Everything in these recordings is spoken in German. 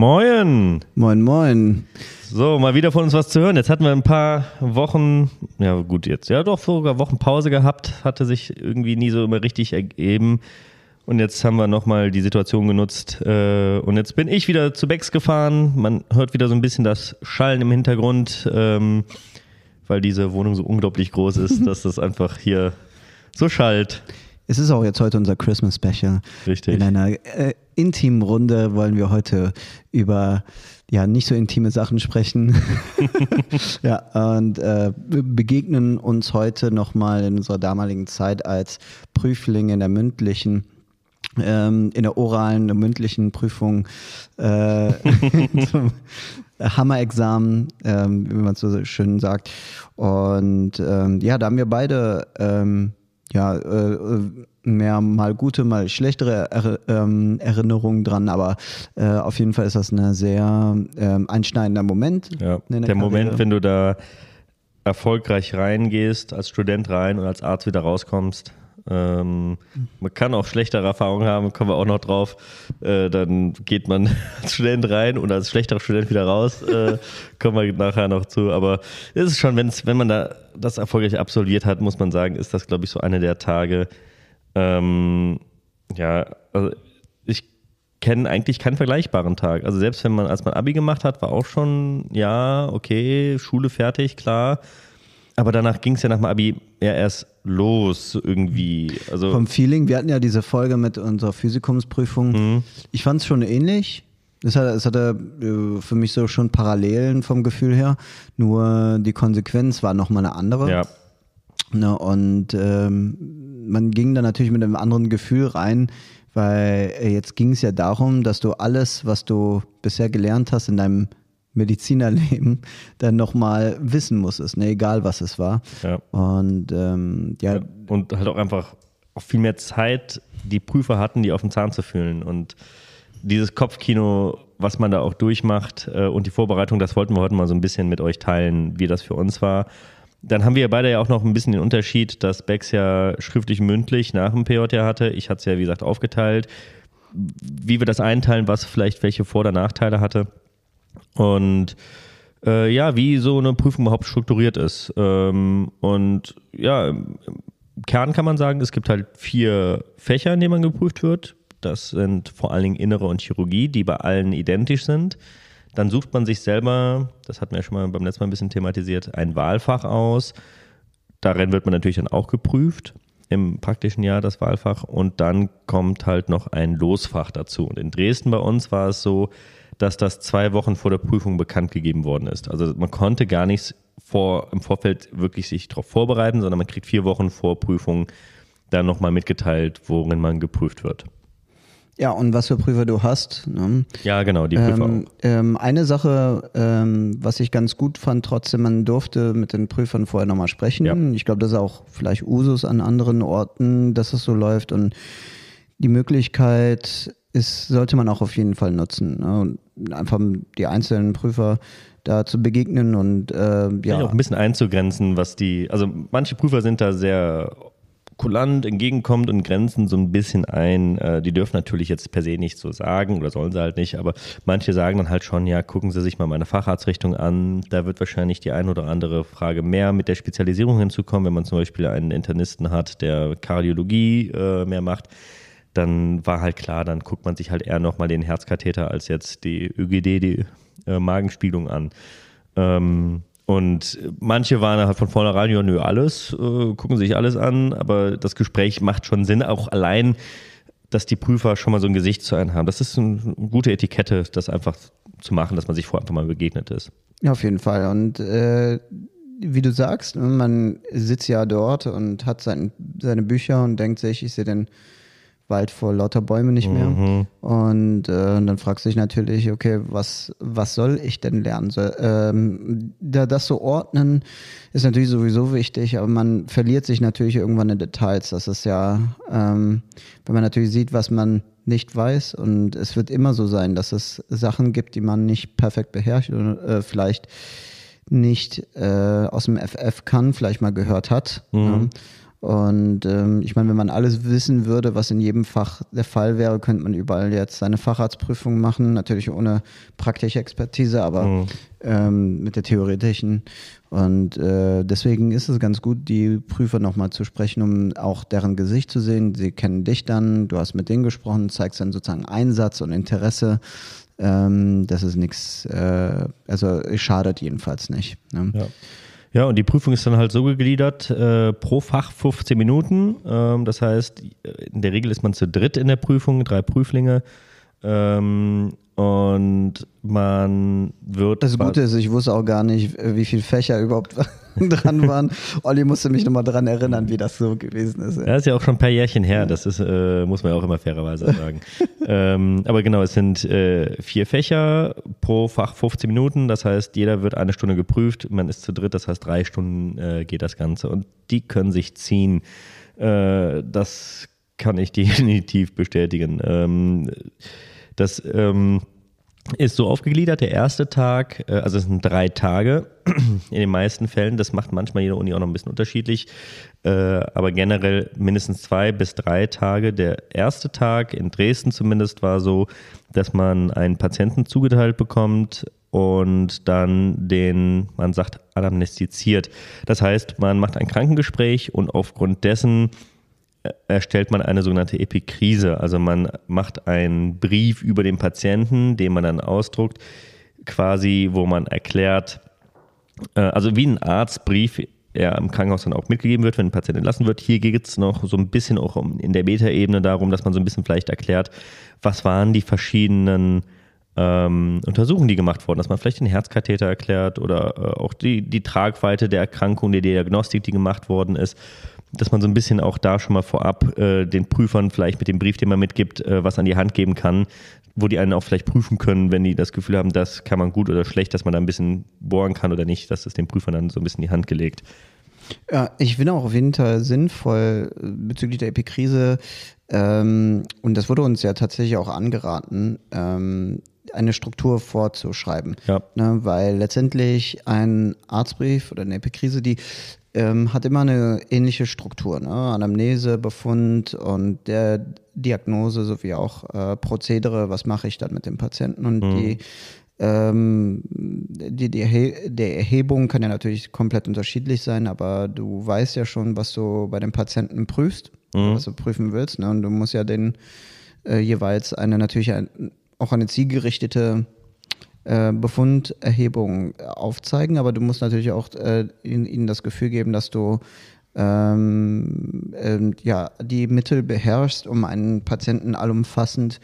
Moin. Moin, moin. So, mal wieder von uns was zu hören. Jetzt hatten wir ein paar Wochen, ja gut jetzt, ja doch sogar Wochen Pause gehabt, hatte sich irgendwie nie so immer richtig ergeben. Und jetzt haben wir nochmal die Situation genutzt. Äh, und jetzt bin ich wieder zu Becks gefahren. Man hört wieder so ein bisschen das Schallen im Hintergrund, ähm, weil diese Wohnung so unglaublich groß ist, dass das einfach hier so schallt. Es ist auch jetzt heute unser Christmas Special. Richtig. In einer äh, intimen Runde wollen wir heute über ja nicht so intime Sachen sprechen. ja, und äh, begegnen uns heute nochmal in unserer damaligen Zeit als Prüflinge in der mündlichen ähm, in der oralen, der mündlichen Prüfung äh, zum Hammerexamen, ähm, wie man so schön sagt. Und ähm, ja, da haben wir beide ähm, ja, äh, mehr mal gute, mal schlechtere er ähm, Erinnerungen dran, aber äh, auf jeden Fall ist das ein sehr ähm, einschneidender Moment. Ja, der, der Moment, wenn du da erfolgreich reingehst, als Student rein und als Arzt wieder rauskommst. Ähm, man kann auch schlechtere Erfahrungen haben, kommen wir auch noch drauf. Äh, dann geht man als Student rein und als schlechterer Student wieder raus. Äh, kommen wir nachher noch zu. Aber es ist schon, wenn's, wenn man da das erfolgreich absolviert hat, muss man sagen, ist das, glaube ich, so eine der Tage. Ähm, ja, also ich kenne eigentlich keinen vergleichbaren Tag. Also selbst wenn man, als man Abi gemacht hat, war auch schon, ja, okay, Schule fertig, klar. Aber danach ging es ja nach dem Abi ja erst los irgendwie. Also Vom Feeling, wir hatten ja diese Folge mit unserer Physikumsprüfung. Mhm. Ich fand es schon ähnlich. Es hatte, es hatte äh, für mich so schon Parallelen vom Gefühl her, nur die Konsequenz war nochmal eine andere. Ja. Ne, und ähm, man ging da natürlich mit einem anderen Gefühl rein, weil äh, jetzt ging es ja darum, dass du alles, was du bisher gelernt hast in deinem Medizinerleben dann nochmal wissen musstest, ne? egal was es war. Ja. Und ähm, ja. ja. Und halt auch einfach auch viel mehr Zeit die Prüfer hatten, die auf den Zahn zu fühlen. Und dieses Kopfkino, was man da auch durchmacht äh, und die Vorbereitung, das wollten wir heute mal so ein bisschen mit euch teilen, wie das für uns war. Dann haben wir beide ja auch noch ein bisschen den Unterschied, dass Bex ja schriftlich mündlich nach dem PJ hatte. Ich hatte es ja, wie gesagt, aufgeteilt. Wie wir das einteilen, was vielleicht welche Vor- oder Nachteile hatte. Und äh, ja, wie so eine Prüfung überhaupt strukturiert ist. Ähm, und ja, im Kern kann man sagen, es gibt halt vier Fächer, in denen man geprüft wird. Das sind vor allen Dingen Innere und Chirurgie, die bei allen identisch sind. Dann sucht man sich selber, das hatten wir ja schon mal beim letzten Mal ein bisschen thematisiert, ein Wahlfach aus. Darin wird man natürlich dann auch geprüft im praktischen Jahr das Wahlfach und dann kommt halt noch ein Losfach dazu. Und in Dresden bei uns war es so, dass das zwei Wochen vor der Prüfung bekannt gegeben worden ist. Also man konnte gar nichts vor, im Vorfeld wirklich sich darauf vorbereiten, sondern man kriegt vier Wochen vor Prüfung dann nochmal mitgeteilt, worin man geprüft wird. Ja, und was für Prüfer du hast. Ne? Ja, genau, die Prüfer ähm, ähm, eine Sache, ähm, was ich ganz gut fand, trotzdem, man durfte mit den Prüfern vorher nochmal sprechen. Ja. Ich glaube, das ist auch vielleicht Usus an anderen Orten, dass es so läuft. Und die Möglichkeit ist, sollte man auch auf jeden Fall nutzen. Ne? einfach die einzelnen Prüfer da zu begegnen und äh, ja. Auch ein bisschen einzugrenzen, was die, also manche Prüfer sind da sehr kulant entgegenkommt und grenzen so ein bisschen ein. Äh, die dürfen natürlich jetzt per se nicht so sagen oder sollen sie halt nicht, aber manche sagen dann halt schon, ja, gucken Sie sich mal meine Facharztrichtung an. Da wird wahrscheinlich die ein oder andere Frage mehr mit der Spezialisierung hinzukommen, wenn man zum Beispiel einen Internisten hat, der Kardiologie äh, mehr macht dann war halt klar, dann guckt man sich halt eher nochmal den Herzkatheter als jetzt die ÖGD, die äh, Magenspielung an. Ähm, und manche waren halt von vornherein, ja, nö, alles, äh, gucken sich alles an, aber das Gespräch macht schon Sinn, auch allein, dass die Prüfer schon mal so ein Gesicht zu einem haben. Das ist eine gute Etikette, das einfach zu machen, dass man sich vorher einfach mal begegnet ist. Ja, auf jeden Fall. Und äh, wie du sagst, man sitzt ja dort und hat sein, seine Bücher und denkt sich, ich sehe den Wald vor lauter Bäume nicht mehr. Mhm. Und äh, dann fragst du dich natürlich, okay, was, was soll ich denn lernen? So, ähm, da, das zu ordnen ist natürlich sowieso wichtig, aber man verliert sich natürlich irgendwann in Details. Das ist ja, ähm, wenn man natürlich sieht, was man nicht weiß und es wird immer so sein, dass es Sachen gibt, die man nicht perfekt beherrscht oder äh, vielleicht nicht äh, aus dem FF kann, vielleicht mal gehört hat. Mhm. Und ähm, ich meine, wenn man alles wissen würde, was in jedem Fach der Fall wäre, könnte man überall jetzt seine Facharztprüfung machen. Natürlich ohne praktische Expertise, aber mhm. ähm, mit der theoretischen. Und äh, deswegen ist es ganz gut, die Prüfer nochmal zu sprechen, um auch deren Gesicht zu sehen. Sie kennen dich dann, du hast mit denen gesprochen, zeigst dann sozusagen Einsatz und Interesse. Ähm, das ist nichts, äh, also schadet jedenfalls nicht. Ne? Ja. Ja, und die Prüfung ist dann halt so gegliedert, äh, pro Fach 15 Minuten. Ähm, das heißt, in der Regel ist man zu dritt in der Prüfung, drei Prüflinge. Ähm, und man wird. Das Gute ist, ich wusste auch gar nicht, wie viele Fächer überhaupt dran waren. Olli musste mich nochmal dran erinnern, wie das so gewesen ist. Ja, das ist ja auch schon ein paar Jährchen her. Das ist, äh, muss man ja auch immer fairerweise sagen. ähm, aber genau, es sind äh, vier Fächer pro Fach 15 Minuten. Das heißt, jeder wird eine Stunde geprüft. Man ist zu dritt, das heißt, drei Stunden äh, geht das Ganze. Und die können sich ziehen. Äh, das kann ich definitiv bestätigen. Ähm, das ähm, ist so aufgegliedert. Der erste Tag, äh, also es sind drei Tage in den meisten Fällen. Das macht manchmal jede Uni auch noch ein bisschen unterschiedlich. Äh, aber generell mindestens zwei bis drei Tage. Der erste Tag in Dresden zumindest war so, dass man einen Patienten zugeteilt bekommt und dann den, man sagt, anamnestiziert. Das heißt, man macht ein Krankengespräch und aufgrund dessen erstellt man eine sogenannte Epikrise. Also man macht einen Brief über den Patienten, den man dann ausdruckt, quasi, wo man erklärt, äh, also wie ein Arztbrief, der im Krankenhaus dann auch mitgegeben wird, wenn ein Patient entlassen wird. Hier geht es noch so ein bisschen auch in der Beta-Ebene darum, dass man so ein bisschen vielleicht erklärt, was waren die verschiedenen ähm, Untersuchungen, die gemacht wurden, dass man vielleicht den Herzkatheter erklärt oder äh, auch die, die Tragweite der Erkrankung, die Diagnostik, die gemacht worden ist dass man so ein bisschen auch da schon mal vorab äh, den Prüfern vielleicht mit dem Brief, den man mitgibt, äh, was an die Hand geben kann, wo die einen auch vielleicht prüfen können, wenn die das Gefühl haben, das kann man gut oder schlecht, dass man da ein bisschen bohren kann oder nicht, dass es den Prüfern dann so ein bisschen in die Hand gelegt. Ja, ich finde auch auf jeden Fall sinnvoll äh, bezüglich der Epikrise, ähm, und das wurde uns ja tatsächlich auch angeraten, ähm, eine Struktur vorzuschreiben. Ja. Ne, weil letztendlich ein Arztbrief oder eine Epikrise, die ähm, hat immer eine ähnliche Struktur. Ne? Anamnese, Befund und der Diagnose sowie auch äh, Prozedere, was mache ich dann mit dem Patienten und mhm. die ähm, die, die der Erhebung kann ja natürlich komplett unterschiedlich sein, aber du weißt ja schon, was du bei dem Patienten prüfst, mhm. was du prüfen willst. Ne? Und du musst ja den äh, jeweils eine natürlich ein, auch eine zielgerichtete äh, Befunderhebung aufzeigen, aber du musst natürlich auch äh, ihnen das Gefühl geben, dass du ähm, ähm, ja, die Mittel beherrschst, um einen Patienten allumfassend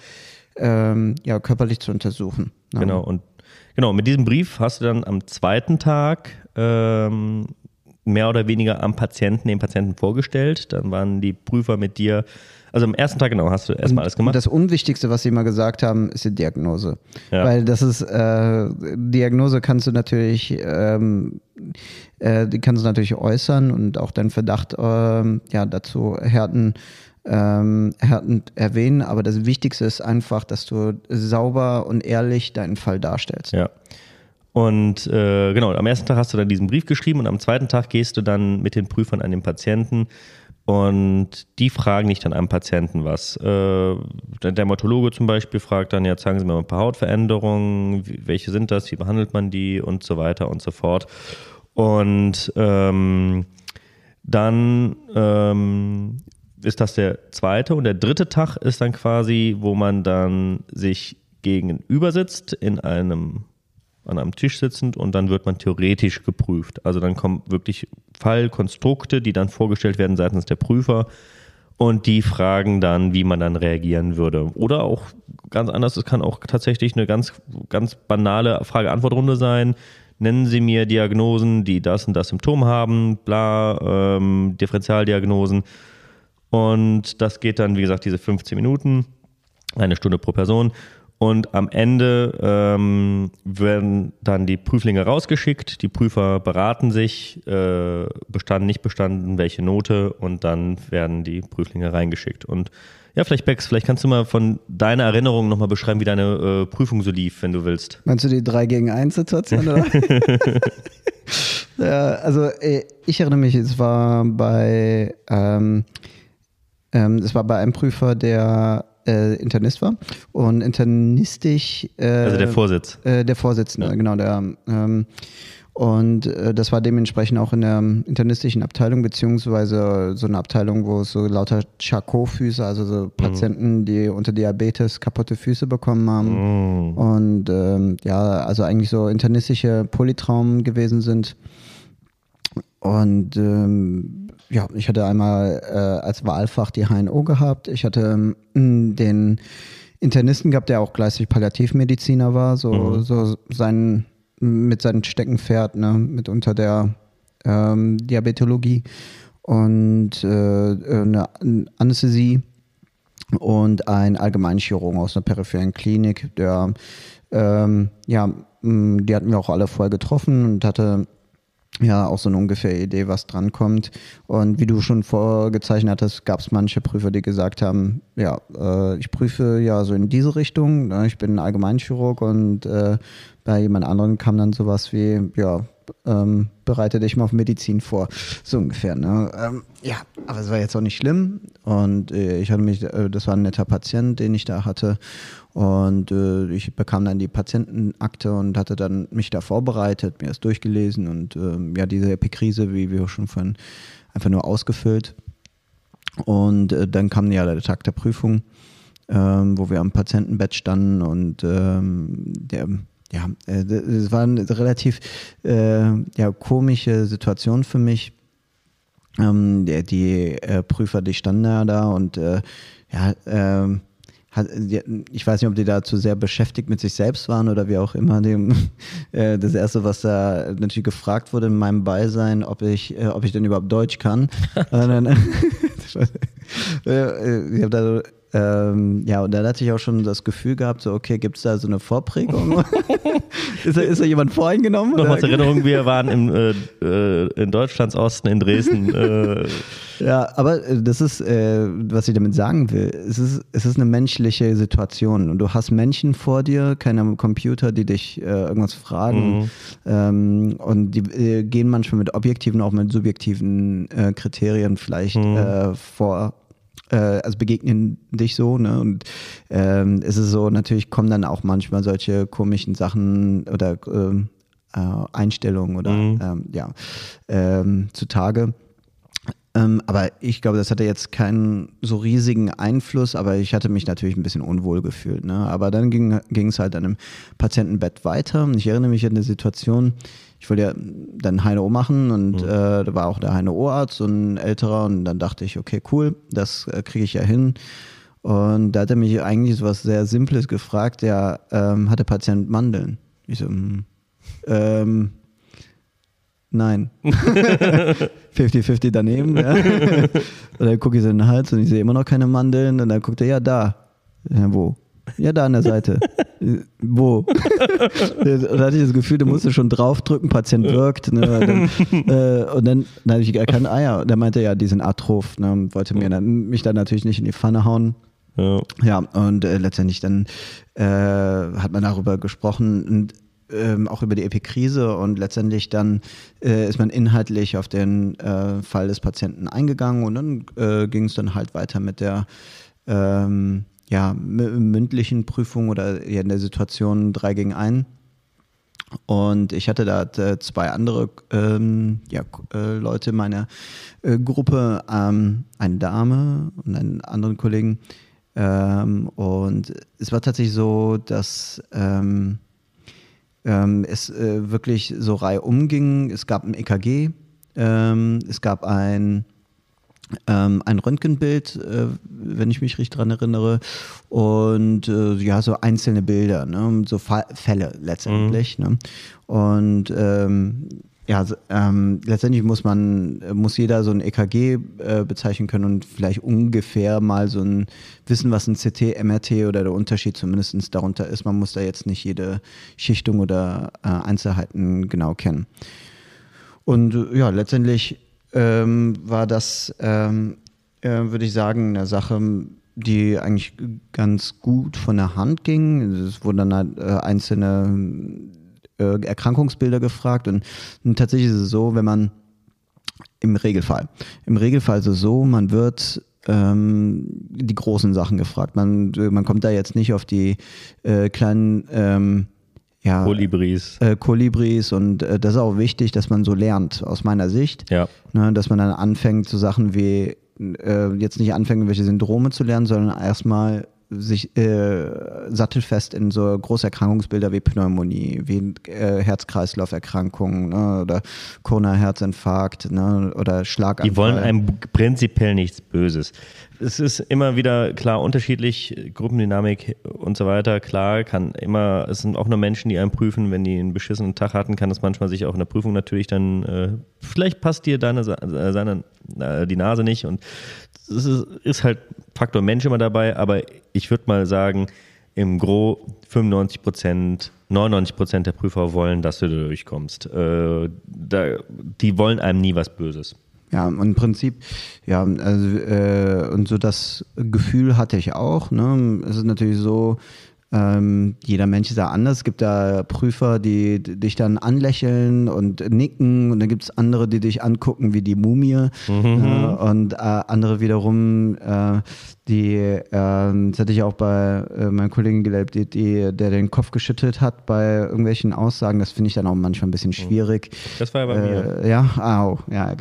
ähm, ja, körperlich zu untersuchen. Ne? Genau, und genau, mit diesem Brief hast du dann am zweiten Tag ähm, mehr oder weniger am Patienten, den Patienten vorgestellt. Dann waren die Prüfer mit dir also am ersten Tag genau hast du erstmal alles gemacht. Das Unwichtigste, was sie mal gesagt haben, ist die Diagnose. Ja. Weil das ist, äh, Diagnose kannst du natürlich, ähm, äh, die kannst du natürlich äußern und auch deinen Verdacht äh, ja, dazu härten, ähm, härtend erwähnen. Aber das Wichtigste ist einfach, dass du sauber und ehrlich deinen Fall darstellst. Ja. Und äh, genau, am ersten Tag hast du dann diesen Brief geschrieben und am zweiten Tag gehst du dann mit den Prüfern an den Patienten und die fragen nicht an einem Patienten was. Äh, der Dermatologe zum Beispiel fragt dann, ja, zeigen Sie mir mal ein paar Hautveränderungen, welche sind das, wie behandelt man die und so weiter und so fort. Und ähm, dann ähm, ist das der zweite und der dritte Tag ist dann quasi, wo man dann sich gegenüber sitzt in einem an einem Tisch sitzend und dann wird man theoretisch geprüft. Also dann kommen wirklich Fallkonstrukte, die dann vorgestellt werden seitens der Prüfer und die fragen dann, wie man dann reagieren würde. Oder auch ganz anders, es kann auch tatsächlich eine ganz, ganz banale Frage-Antwort-Runde sein. Nennen Sie mir Diagnosen, die das und das Symptom haben, bla, ähm, Differentialdiagnosen. Und das geht dann, wie gesagt, diese 15 Minuten, eine Stunde pro Person. Und am Ende ähm, werden dann die Prüflinge rausgeschickt, die Prüfer beraten sich, äh, bestanden, nicht bestanden, welche Note und dann werden die Prüflinge reingeschickt. Und ja, vielleicht Bex, vielleicht kannst du mal von deiner Erinnerung nochmal beschreiben, wie deine äh, Prüfung so lief, wenn du willst. Meinst du die 3 gegen 1 Situation, oder? Ja, also äh, ich erinnere mich, es war bei ähm, ähm, es war bei einem Prüfer, der äh, Internist war und internistisch äh, Also der Vorsitz. äh, der Vorsitzende, genau, der ähm, und äh, das war dementsprechend auch in der internistischen Abteilung, beziehungsweise so eine Abteilung, wo es so lauter Charcot-Füße, also so Patienten, die unter Diabetes kaputte Füße bekommen haben. Mm. Und ähm, ja, also eigentlich so internistische Polytraumen gewesen sind. Und ähm, ja, ich hatte einmal äh, als Wahlfach die HNO gehabt. Ich hatte ähm, den Internisten gehabt, der auch gleichzeitig Palliativmediziner war, so, so sein, mit seinem Steckenpferd, ne, mit unter der ähm, Diabetologie und äh, eine Anästhesie und ein Allgemeinchirurgen aus einer peripheren Klinik, der, ähm, ja, die hatten wir auch alle vorher getroffen und hatte ja auch so eine ungefähre Idee, was drankommt. Und wie du schon vorgezeichnet hattest, gab es manche Prüfer, die gesagt haben, ja, äh, ich prüfe ja so in diese Richtung, ne? ich bin Allgemeinchirurg und äh, bei jemand anderem kam dann sowas wie, ja, ähm, bereite dich mal auf Medizin vor. So ungefähr. Ne? Ähm, ja, aber es war jetzt auch nicht schlimm. Und äh, ich hatte mich, äh, das war ein netter Patient, den ich da hatte. Und äh, ich bekam dann die Patientenakte und hatte dann mich da vorbereitet, mir das durchgelesen und ähm, ja, diese Epikrise, wie wir schon vorhin, einfach nur ausgefüllt. Und äh, dann kam ja der Tag der Prüfung, ähm, wo wir am Patientenbett standen und ähm, der ja, äh, es war eine relativ äh, ja, komische Situation für mich. Ähm, der, die äh, Prüfer, die standen ja da und äh, ja, ähm, hat, die, ich weiß nicht, ob die da zu sehr beschäftigt mit sich selbst waren oder wie auch immer. Dem, äh, das erste, was da natürlich gefragt wurde in meinem Beisein, ob ich, äh, ob ich denn überhaupt Deutsch kann. äh, ich habe da ähm, ja, und dann hatte ich auch schon das Gefühl gehabt, so, okay, gibt es da so eine Vorprägung? ist, da, ist da jemand voreingenommen? Nochmal zur Erinnerung, wir waren im, äh, äh, in Deutschlands Osten, in Dresden. Äh, ja, aber das ist, äh, was ich damit sagen will. Es ist, es ist eine menschliche Situation und du hast Menschen vor dir, keine Computer, die dich äh, irgendwas fragen. Mhm. Ähm, und die äh, gehen manchmal mit objektiven, auch mit subjektiven äh, Kriterien vielleicht Mhm. äh, vor äh, also begegnen dich so, ne? Und ähm, es ist so, natürlich kommen dann auch manchmal solche komischen Sachen oder ähm, äh, Einstellungen oder Mhm. ähm, ja, ähm, zutage. Ähm, aber ich glaube, das hatte jetzt keinen so riesigen Einfluss, aber ich hatte mich natürlich ein bisschen unwohl gefühlt. Ne? Aber dann ging es halt an einem Patientenbett weiter. Und ich erinnere mich an eine Situation, ich wollte ja dann HNO machen und äh, da war auch der HNO-Arzt, so ein älterer, und dann dachte ich, okay, cool, das äh, kriege ich ja hin. Und da hat er mich eigentlich so was sehr Simples gefragt, ja, ähm, hat der Patient Mandeln? Ich so, hm, ähm, nein. 50-50 daneben, ja. Und dann gucke ich so in den Hals und ich sehe immer noch keine Mandeln und dann guckt er, ja, da. Ja, wo? Ja, da an der Seite. Wo? und da hatte ich das Gefühl, du musst schon draufdrücken, Patient wirkt. Ne? Dann, äh, und dann, dann habe ich erkannt, ah ja, der meinte ja, die sind atroph. Ne? Und wollte mir dann, mich dann natürlich nicht in die Pfanne hauen. ja. Ja, und äh, letztendlich dann äh, hat man darüber gesprochen und ähm, auch über die Epikrise und letztendlich dann äh, ist man inhaltlich auf den äh, Fall des Patienten eingegangen und dann äh, ging es dann halt weiter mit der ähm, ja, mü- mündlichen Prüfung oder in der Situation 3 gegen 1. Und ich hatte da äh, zwei andere ähm, ja, äh, Leute in meiner äh, Gruppe, ähm, eine Dame und einen anderen Kollegen. Ähm, und es war tatsächlich so, dass ähm, ähm, es äh, wirklich so reihum ging. Es gab ein EKG, ähm, es gab ein, ähm, ein Röntgenbild, äh, wenn ich mich richtig dran erinnere, und äh, ja, so einzelne Bilder, ne? so Fa Fälle letztendlich. Ne? Und ähm, ja, ähm, letztendlich muss man, muss jeder so ein EKG äh, bezeichnen können und vielleicht ungefähr mal so ein wissen, was ein CT, MRT oder der Unterschied zumindest darunter ist. Man muss da jetzt nicht jede Schichtung oder äh, Einzelheiten genau kennen. Und äh, ja, letztendlich ähm, war das, ähm, äh, würde ich sagen, eine Sache, die eigentlich ganz gut von der Hand ging. Es wurden dann halt, äh, einzelne äh, Erkrankungsbilder gefragt und, und tatsächlich ist es so, wenn man im Regelfall, im Regelfall ist es so, man wird ähm, die großen Sachen gefragt. Man, man kommt da jetzt nicht auf die äh, kleinen ähm, ja, Kolibris. Äh, Kolibris und äh, das ist auch wichtig, dass man so lernt, aus meiner Sicht. Ja. Ne, dass man dann anfängt zu Sachen wie, äh, jetzt nicht anfängt, welche Syndrome zu lernen, sondern erstmal sich äh, sattelfest in so große Erkrankungsbilder wie Pneumonie, wie äh, Herz-Kreislauf-Erkrankungen ne, oder Corona-Herzinfarkt ne, oder Schlaganfall. Die wollen einem prinzipiell nichts Böses. Es ist immer wieder klar unterschiedlich, Gruppendynamik und so weiter. Klar, kann immer, es sind auch nur Menschen, die einen prüfen. Wenn die einen beschissenen Tag hatten, kann es manchmal sich auch in der Prüfung natürlich dann, äh, vielleicht passt dir deine, äh, seine, äh, die Nase nicht und es ist, ist halt Faktor Mensch immer dabei, aber ich würde mal sagen, im Gro 95 Prozent, 99 Prozent der Prüfer wollen, dass du da durchkommst. Äh, da, die wollen einem nie was Böses. Ja, und im Prinzip, ja, also, äh, und so das Gefühl hatte ich auch. Ne? Es ist natürlich so, ähm, jeder Mensch ist ja anders. Es gibt da Prüfer, die dich dann anlächeln und nicken und dann gibt es andere, die dich angucken wie die Mumie mhm. äh, und äh, andere wiederum, äh, die, äh, das hatte ich auch bei äh, meinen Kollegen gelebt, die, die, der den Kopf geschüttelt hat bei irgendwelchen Aussagen. Das finde ich dann auch manchmal ein bisschen mhm. schwierig. Das war ja bei mir. Äh, ja, au, ja,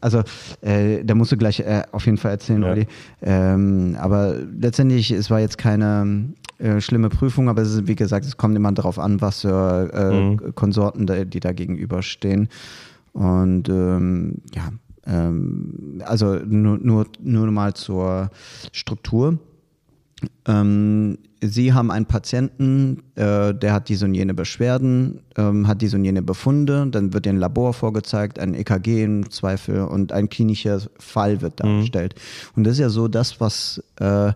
also da musst du gleich auf jeden Fall erzählen, ja. Olli. Ähm, aber letztendlich, es war jetzt keine äh, schlimme Prüfung, aber es ist, wie gesagt, es kommt immer darauf an, was für äh, mhm. Konsorten, da, die da gegenüberstehen. Und ähm, ja, ähm, also nur, nur, nur mal zur Struktur. Ähm, Sie haben einen Patienten, äh, der hat diese und jene Beschwerden, ähm, hat diese und jene Befunde, dann wird ein Labor vorgezeigt, ein EKG im Zweifel und ein klinischer Fall wird mhm. dargestellt. Mhm. Und das ist ja so das, was äh,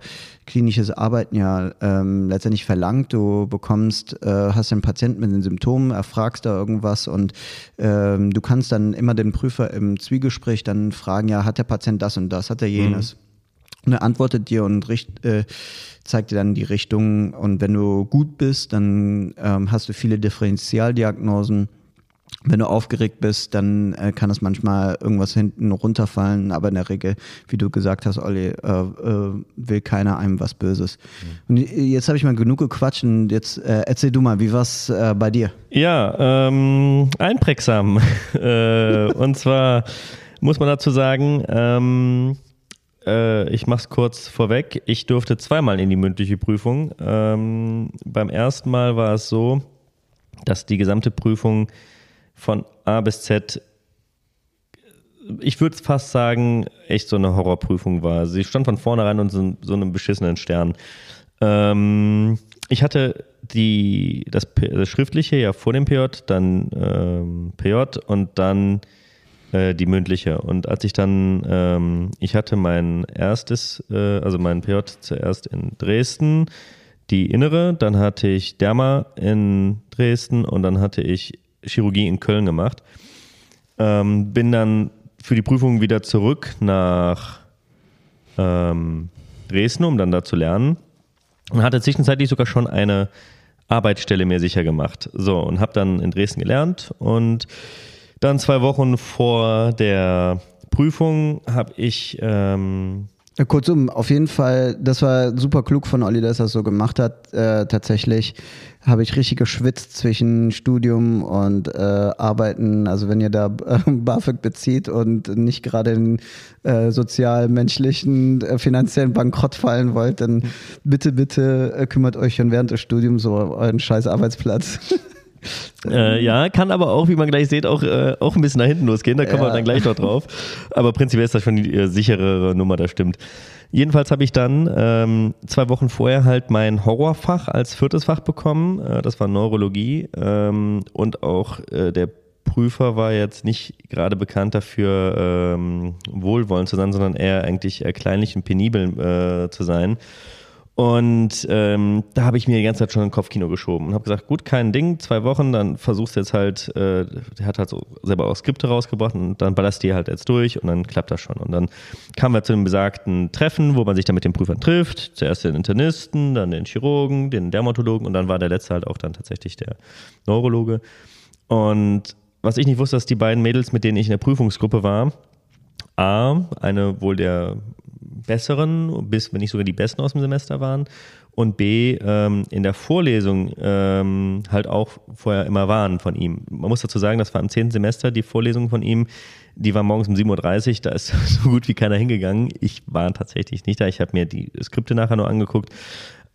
klinisches Arbeiten ja ähm, letztendlich verlangt. Du bekommst, äh, hast einen Patienten mit den Symptomen, erfragst da irgendwas und ähm, du kannst dann immer den Prüfer im Zwiegespräch dann fragen, ja, hat der Patient das und das, hat er jenes? Mhm. Und er antwortet dir und richt, äh, zeigt dir dann die Richtung. Und wenn du gut bist, dann ähm, hast du viele Differentialdiagnosen. Wenn du aufgeregt bist, dann äh, kann es manchmal irgendwas hinten runterfallen, aber in der Regel, wie du gesagt hast, Olli, äh, äh, will keiner einem was Böses. Mhm. Und jetzt habe ich mal genug gequatscht und jetzt äh, erzähl du mal, wie war es äh, bei dir? Ja, ähm, einprägsam. Äh, und zwar muss man dazu sagen, ähm, äh, ich mache es kurz vorweg. Ich durfte zweimal in die mündliche Prüfung. Ähm, beim ersten Mal war es so, dass die gesamte Prüfung von A bis Z, ich würde fast sagen, echt so eine Horrorprüfung war. Sie stand von vornherein unter so, so einem beschissenen Stern. Ähm, ich hatte die, das, das, Schriftliche ja vor dem PJ, dann ähm, PJ und dann äh, die mündliche. Und als ich dann, ähm, ich hatte mein erstes, äh, also mein PJ zuerst in Dresden, die innere, dann hatte ich Derma in Dresden und dann hatte ich Chirurgie in Köln gemacht. Ähm, bin dann für die Prüfung wieder zurück nach ähm, Dresden, um dann da zu lernen. Und hatte zwischenzeitlich sogar schon eine Arbeitsstelle mir sicher gemacht. So, und habe dann in Dresden gelernt und dann zwei Wochen vor der Prüfung habe ich. Ähm, kurzum, auf jeden Fall, das war super klug von Olli, dass er das so gemacht hat. Äh, tatsächlich habe ich richtig geschwitzt zwischen Studium und äh, Arbeiten. Also wenn ihr da äh, BAföG bezieht und nicht gerade in äh, sozial-menschlichen, äh, finanziellen Bankrott fallen wollt, dann bitte, bitte äh, kümmert euch schon während des Studiums so euren scheiß Arbeitsplatz. Äh, ja, kann aber auch, wie man gleich sieht, auch, äh, auch ein bisschen nach hinten losgehen. Da kommen ja. wir dann gleich noch drauf. Aber prinzipiell ist das schon die äh, sicherere Nummer, das stimmt. Jedenfalls habe ich dann ähm, zwei Wochen vorher halt mein Horrorfach als viertes Fach bekommen. Äh, das war Neurologie. Ähm, und auch äh, der Prüfer war jetzt nicht gerade bekannt dafür, ähm, wohlwollend zu sein, sondern eher eigentlich eher kleinlich und penibel äh, zu sein. Und ähm, da habe ich mir die ganze Zeit schon ein Kopfkino geschoben und habe gesagt, gut, kein Ding, zwei Wochen, dann versuchst du jetzt halt, äh, der hat halt so selber auch Skripte rausgebracht und dann ballerst die halt jetzt durch und dann klappt das schon. Und dann kamen wir zu einem besagten Treffen, wo man sich dann mit den Prüfern trifft. Zuerst den Internisten, dann den Chirurgen, den Dermatologen und dann war der letzte halt auch dann tatsächlich der Neurologe. Und was ich nicht wusste, dass die beiden Mädels, mit denen ich in der Prüfungsgruppe war, A, eine wohl der besseren, bis wenn nicht sogar die besten aus dem Semester waren und B, ähm, in der Vorlesung ähm, halt auch vorher immer waren von ihm. Man muss dazu sagen, das war im 10. Semester die Vorlesung von ihm, die war morgens um 7.30 Uhr, da ist so gut wie keiner hingegangen. Ich war tatsächlich nicht da, ich habe mir die Skripte nachher nur angeguckt.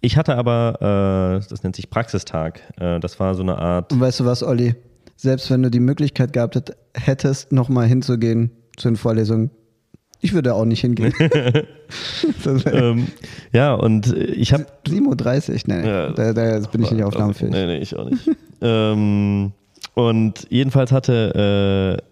Ich hatte aber, äh, das nennt sich Praxistag, äh, das war so eine Art... Und weißt du was, Olli? Selbst wenn du die Möglichkeit gehabt hättest, nochmal hinzugehen zu den Vorlesungen, ich würde auch nicht hingehen. ähm, ja, und ich habe. 7.30 Uhr, nee, ja, da, da bin ich nicht aufnahmefähig. Nee, nee, ich auch nicht. ähm, und jedenfalls hatte äh,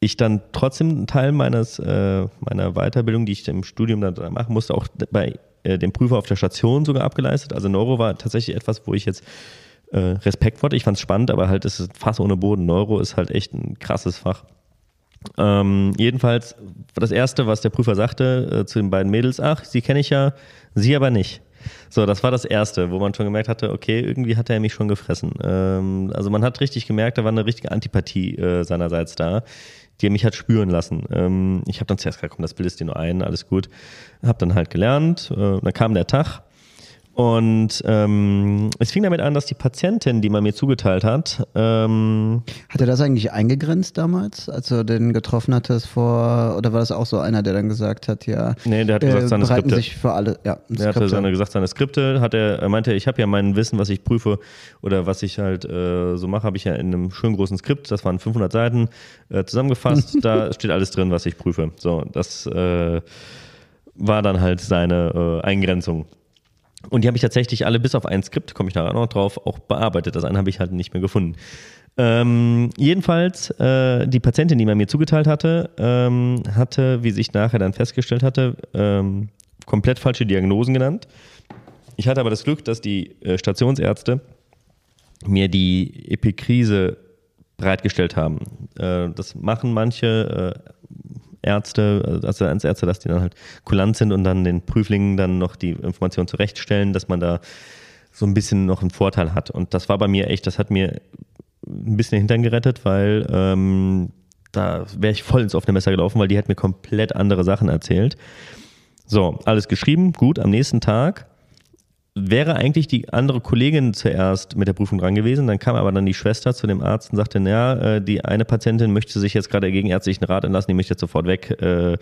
ich dann trotzdem einen Teil meines, äh, meiner Weiterbildung, die ich im Studium dann machen musste, auch bei äh, dem Prüfer auf der Station sogar abgeleistet. Also Neuro war tatsächlich etwas, wo ich jetzt äh, Respekt wollte. Ich fand es spannend, aber halt ist es Fass ohne Boden. Neuro ist halt echt ein krasses Fach. Ähm, jedenfalls das erste, was der Prüfer sagte äh, zu den beiden Mädels, ach, sie kenne ich ja, sie aber nicht. So, das war das erste, wo man schon gemerkt hatte, okay, irgendwie hat er mich schon gefressen. Ähm, also man hat richtig gemerkt, da war eine richtige Antipathie äh, seinerseits da, die er mich hat spüren lassen. Ähm, ich habe dann zuerst gesagt, komm, das bildest dir nur ein, alles gut. Hab dann halt gelernt, äh, dann kam der Tag und ähm, es fing damit an, dass die Patientin, die man mir zugeteilt hat, ähm, hat er das eigentlich eingegrenzt damals, als du den getroffen hattest vor, oder war das auch so einer, der dann gesagt hat, ja, nee, der hat gesagt, äh, seine Skripte. sich für alle, ja, der hatte seine, gesagt, seine Skripte, hat er, er meinte, ich habe ja mein Wissen, was ich prüfe oder was ich halt äh, so mache, habe ich ja in einem schönen großen Skript, das waren 500 Seiten äh, zusammengefasst, da steht alles drin, was ich prüfe. So, das äh, war dann halt seine äh, Eingrenzung. Und die habe ich tatsächlich alle bis auf ein Skript, komme ich da noch drauf, auch bearbeitet. Das eine habe ich halt nicht mehr gefunden. Ähm, jedenfalls, äh, die Patientin, die man mir zugeteilt hatte, ähm, hatte, wie sich nachher dann festgestellt hatte, ähm, komplett falsche Diagnosen genannt. Ich hatte aber das Glück, dass die äh, Stationsärzte mir die Epikrise bereitgestellt haben. Äh, das machen manche äh, Ärzte, also Ärzte, dass die dann halt kulant sind und dann den Prüflingen dann noch die Information zurechtstellen, dass man da so ein bisschen noch einen Vorteil hat. Und das war bei mir echt, das hat mir ein bisschen den Hintern gerettet, weil ähm, da wäre ich voll ins offene Messer gelaufen, weil die hat mir komplett andere Sachen erzählt. So, alles geschrieben, gut, am nächsten Tag wäre eigentlich die andere Kollegin zuerst mit der Prüfung dran gewesen. Dann kam aber dann die Schwester zu dem Arzt und sagte, naja, äh, die eine Patientin möchte sich jetzt gerade gegen ärztlichen Rat entlassen, die möchte jetzt sofort weg. Äh,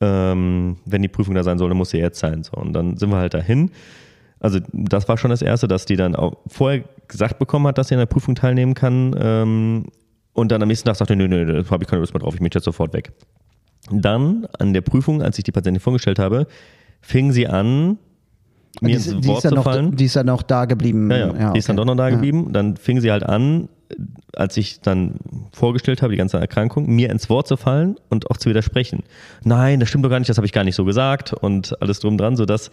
ähm, wenn die Prüfung da sein soll, dann muss sie jetzt sein. So, und dann sind wir halt dahin. Also das war schon das Erste, dass die dann auch vorher gesagt bekommen hat, dass sie an der Prüfung teilnehmen kann. Ähm, und dann am nächsten Tag sagte, nö, nö, da habe ich keine Lust mehr drauf, ich möchte jetzt sofort weg. Dann an der Prüfung, als ich die Patientin vorgestellt habe, fing sie an, mir ins die Wort zu noch, fallen. Die ist dann auch da geblieben. Ja, ja, ja die okay. ist dann doch noch da geblieben. Dann fing sie halt an, als ich dann vorgestellt habe, die ganze Erkrankung, mir ins Wort zu fallen und auch zu widersprechen. Nein, das stimmt doch gar nicht, das habe ich gar nicht so gesagt und alles drum dran, sodass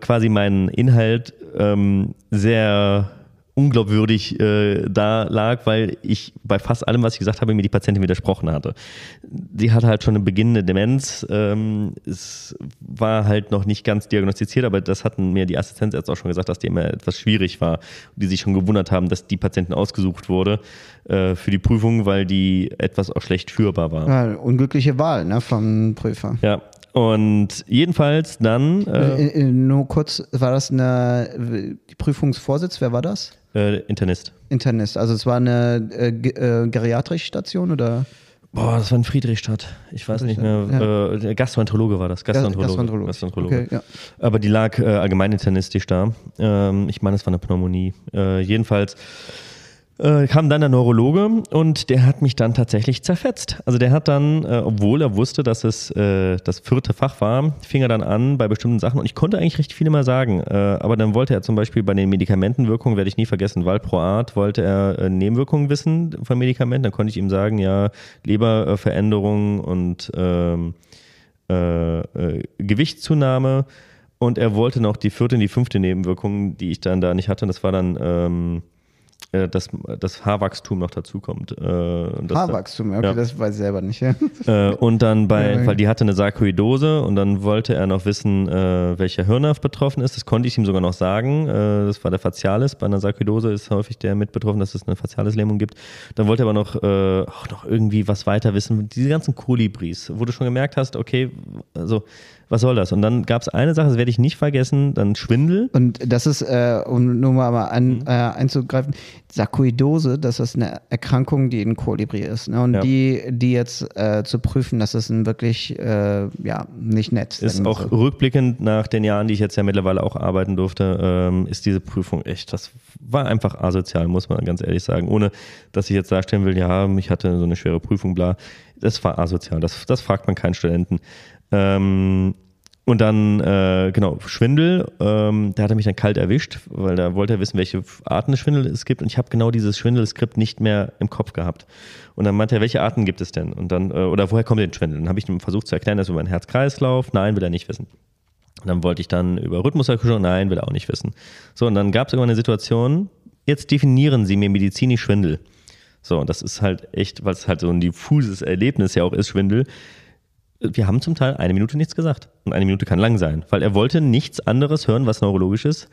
quasi mein Inhalt ähm, sehr unglaubwürdig äh, da lag, weil ich bei fast allem, was ich gesagt habe, mir die Patientin widersprochen hatte. Die hatte halt schon eine beginnende Demenz. Ähm, es war halt noch nicht ganz diagnostiziert, aber das hatten mir die Assistenzärzte auch schon gesagt, dass die immer etwas schwierig war. Die sich schon gewundert haben, dass die Patientin ausgesucht wurde äh, für die Prüfung, weil die etwas auch schlecht führbar war. Ja, unglückliche Wahl ne, vom Prüfer. Ja, und jedenfalls dann. Äh, äh, nur kurz, war das eine die Prüfungsvorsitz? Wer war das? Äh, Internist. Internist. Also es war eine äh, äh, geriatrische Station oder? Boah, das war in Friedrichstadt. Ich weiß nicht mehr. Ja. Äh, Gastroenterologe war das. Gastroenterologe. Gastroenterologe. Gastroenterologe. Okay, ja. Aber die lag äh, allgemein internistisch da. Ähm, ich meine, es war eine Pneumonie. Äh, jedenfalls äh, kam dann der Neurologe und der hat mich dann tatsächlich zerfetzt. Also der hat dann, äh, obwohl er wusste, dass es äh, das vierte Fach war, fing er dann an bei bestimmten Sachen und ich konnte eigentlich recht viele mal sagen. Äh, aber dann wollte er zum Beispiel bei den Medikamentenwirkungen, werde ich nie vergessen, Valproat, wollte er äh, Nebenwirkungen wissen von Medikamenten. Dann konnte ich ihm sagen, ja, Leberveränderungen und ähm, äh, Gewichtszunahme Und er wollte noch die vierte und die fünfte Nebenwirkung, die ich dann da nicht hatte. Das war dann ähm, äh, dass das Haarwachstum noch dazukommt. Äh, Haarwachstum, okay, ja. das weiß ich selber nicht. Ja. Äh, und dann bei, weil die hatte eine Sarkoidose und dann wollte er noch wissen, äh, welcher Hirnnerv betroffen ist. Das konnte ich ihm sogar noch sagen. Äh, das war der Facialis. Bei einer Sarkoidose ist häufig der mit betroffen, dass es eine Facialis-Lähmung gibt. Dann wollte er aber noch, äh, auch noch irgendwie was weiter wissen. Diese ganzen Kolibris, wo du schon gemerkt hast, okay, also was soll das? Und dann gab es eine Sache, das werde ich nicht vergessen, dann Schwindel. Und das ist, äh, um nur mal an, mhm. äh, einzugreifen, Sarkoidose, das ist eine Erkrankung, die in Kolibri ist. Ne? Und ja. die, die jetzt äh, zu prüfen, das ist ein wirklich, äh, ja, nicht nett. Ist auch so. rückblickend nach den Jahren, die ich jetzt ja mittlerweile auch arbeiten durfte, ähm, ist diese Prüfung echt, das war einfach asozial, muss man ganz ehrlich sagen. Ohne, dass ich jetzt darstellen will, ja, ich hatte so eine schwere Prüfung, bla. Das war asozial. Das, das fragt man keinen Studenten. Ähm, und dann, äh, genau, Schwindel, ähm, da hat er mich dann kalt erwischt, weil da wollte er wissen, welche Arten Schwindel es gibt. Und ich habe genau dieses Schwindelskript nicht mehr im Kopf gehabt. Und dann meinte er, welche Arten gibt es denn? Und dann, äh, oder woher kommt denn Schwindel? Dann habe ich ihm versucht zu erklären, dass über einen Herzkreislauf, nein, will er nicht wissen. Und dann wollte ich dann über Rhythmuserkundung, nein, will er auch nicht wissen. So, und dann gab es irgendwann eine Situation, jetzt definieren Sie mir medizinisch Schwindel. So, und das ist halt echt, weil es halt so ein diffuses Erlebnis ja auch ist, Schwindel wir haben zum Teil eine Minute nichts gesagt. Und eine Minute kann lang sein, weil er wollte nichts anderes hören, was neurologisch ist.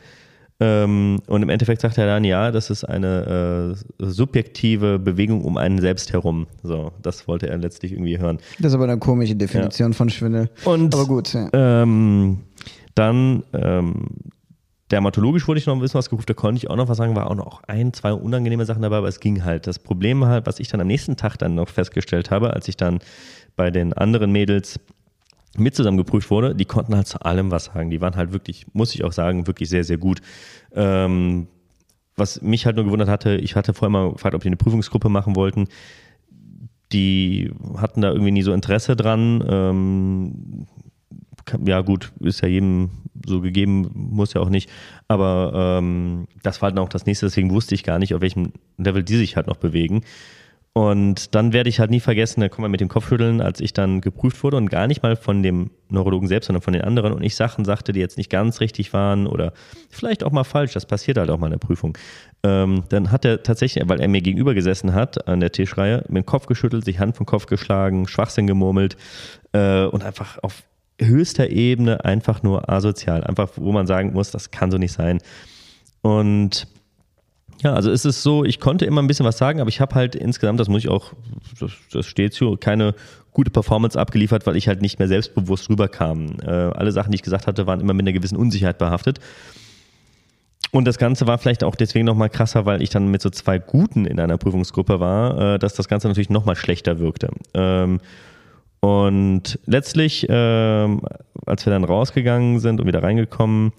Ähm, und im Endeffekt sagt er dann, ja, das ist eine äh, subjektive Bewegung um einen selbst herum. So, das wollte er letztlich irgendwie hören. Das ist aber eine komische Definition ja. von Schwindel. Und, aber gut. Ja. Ähm, dann ähm, dermatologisch wurde ich noch ein bisschen was gerufen, da konnte ich auch noch was sagen, war auch noch ein, zwei unangenehme Sachen dabei, aber es ging halt. Das Problem halt, was ich dann am nächsten Tag dann noch festgestellt habe, als ich dann bei den anderen Mädels mit zusammen geprüft wurde, die konnten halt zu allem was sagen. Die waren halt wirklich, muss ich auch sagen, wirklich sehr, sehr gut. Ähm, was mich halt nur gewundert hatte, ich hatte vorher mal gefragt, ob die eine Prüfungsgruppe machen wollten. Die hatten da irgendwie nie so Interesse dran. Ähm, ja, gut, ist ja jedem so gegeben, muss ja auch nicht. Aber ähm, das war dann auch das nächste, deswegen wusste ich gar nicht, auf welchem Level die sich halt noch bewegen. Und dann werde ich halt nie vergessen, da kommen wir mit dem Kopfschütteln, als ich dann geprüft wurde und gar nicht mal von dem Neurologen selbst, sondern von den anderen und ich Sachen sagte, die jetzt nicht ganz richtig waren oder vielleicht auch mal falsch, das passiert halt auch mal in der Prüfung. Ähm, dann hat er tatsächlich, weil er mir gegenüber gesessen hat an der Tischreihe, mit dem Kopf geschüttelt, sich Hand vom Kopf geschlagen, Schwachsinn gemurmelt äh, und einfach auf höchster Ebene einfach nur asozial, einfach wo man sagen muss, das kann so nicht sein. Und ja, also es ist so, ich konnte immer ein bisschen was sagen, aber ich habe halt insgesamt, das muss ich auch, das, das steht zu, keine gute Performance abgeliefert, weil ich halt nicht mehr selbstbewusst rüberkam. Äh, alle Sachen, die ich gesagt hatte, waren immer mit einer gewissen Unsicherheit behaftet. Und das Ganze war vielleicht auch deswegen nochmal krasser, weil ich dann mit so zwei Guten in einer Prüfungsgruppe war, äh, dass das Ganze natürlich nochmal schlechter wirkte. Ähm, und letztlich, ähm, als wir dann rausgegangen sind und wieder reingekommen,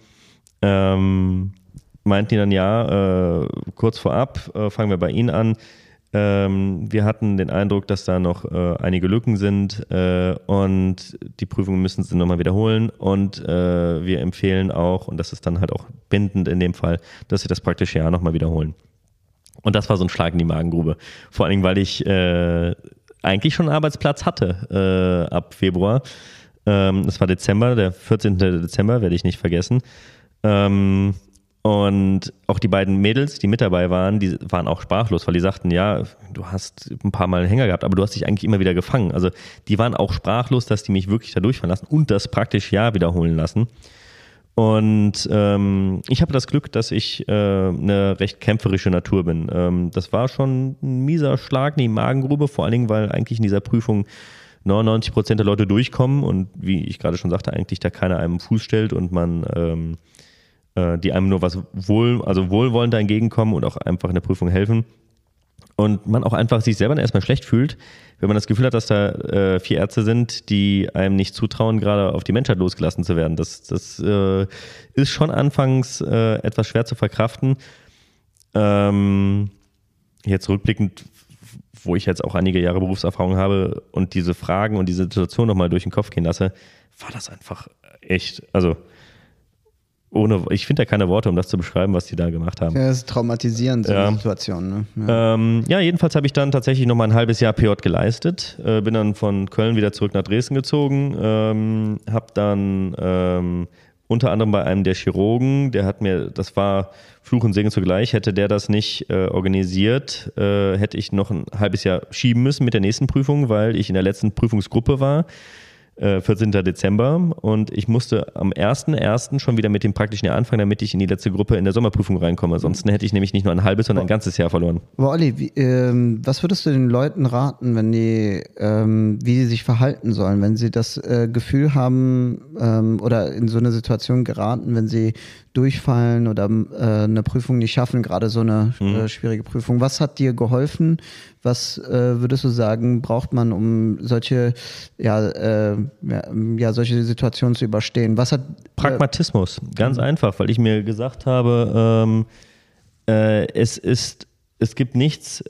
ähm, meinten die dann, ja, äh, kurz vorab, äh, fangen wir bei Ihnen an. Ähm, wir hatten den Eindruck, dass da noch äh, einige Lücken sind äh, und die Prüfungen müssen Sie nochmal wiederholen und äh, wir empfehlen auch, und das ist dann halt auch bindend in dem Fall, dass Sie das praktische Jahr nochmal wiederholen. Und das war so ein Schlag in die Magengrube. Vor allen Dingen, weil ich äh, eigentlich schon einen Arbeitsplatz hatte ab Februar. Ähm, das war Dezember, der 14. Dezember, werde ich nicht vergessen. Ähm, und auch die beiden Mädels, die mit dabei waren, die waren auch sprachlos, weil die sagten, ja, du hast ein paar Mal einen Hänger gehabt, aber du hast dich eigentlich immer wieder gefangen. Also die waren auch sprachlos, dass die mich wirklich da durchfahren lassen und das praktisch ja wiederholen lassen. Und ähm, ich habe das Glück, dass ich äh, eine recht kämpferische Natur bin. Ähm, das war schon ein mieser Schlag in die Magengrube, vor allen Dingen, weil eigentlich in dieser Prüfung 99 Prozent der Leute durchkommen und wie ich gerade schon sagte, eigentlich da keiner einem Fuß stellt und man ähm, äh, die einem nur was wohl, also wohlwollend entgegenkommen und auch einfach in der Prüfung helfen. Und man auch einfach sich selber erstmal schlecht fühlt, wenn man das Gefühl hat, dass da äh, vier Ärzte sind, die einem nicht zutrauen, gerade auf die Menschheit losgelassen zu werden. Das, das äh, ist schon anfangs äh, etwas schwer zu verkraften. Ähm, jetzt rückblickend, wo ich jetzt auch einige Jahre Berufserfahrung habe und diese Fragen und diese Situation nochmal durch den Kopf gehen lasse, war das einfach echt, also ohne, ich finde da keine Worte, um das zu beschreiben, was die da gemacht haben. Ja, das ist traumatisierend, so ja. Situation. Ne? Ja. Ähm, ja. jedenfalls habe ich dann tatsächlich noch mal ein halbes Jahr PJ geleistet, äh, bin dann von Köln wieder zurück nach Dresden gezogen, ähm, habe dann ähm, unter anderem bei einem der Chirurgen, der hat mir, das war Fluch und Segen zugleich, hätte der das nicht äh, organisiert, äh, hätte ich noch ein halbes Jahr schieben müssen mit der nächsten Prüfung, weil ich in der letzten Prüfungsgruppe war. 14. Äh, Dezember und ich musste am 1.1. schon wieder mit dem praktischen Jahr anfangen, damit ich in die letzte Gruppe in der Sommerprüfung reinkomme. Ansonsten hätte ich nämlich nicht nur ein halbes, sondern ein ganzes Jahr verloren. Aber Olli, wie, ähm, was würdest du den Leuten raten, wenn die, ähm, wie sie sich verhalten sollen, wenn sie das äh, Gefühl haben ähm, oder in so eine Situation geraten, wenn sie durchfallen oder äh, eine Prüfung nicht schaffen, gerade so eine mhm. äh, schwierige Prüfung. Was hat dir geholfen? Was äh, würdest du sagen, braucht man, um solche, ja, äh, ja, solche Situationen zu überstehen? Was hat äh, Pragmatismus, ganz mhm. einfach, weil ich mir gesagt habe, ähm, äh, es ist, es gibt nichts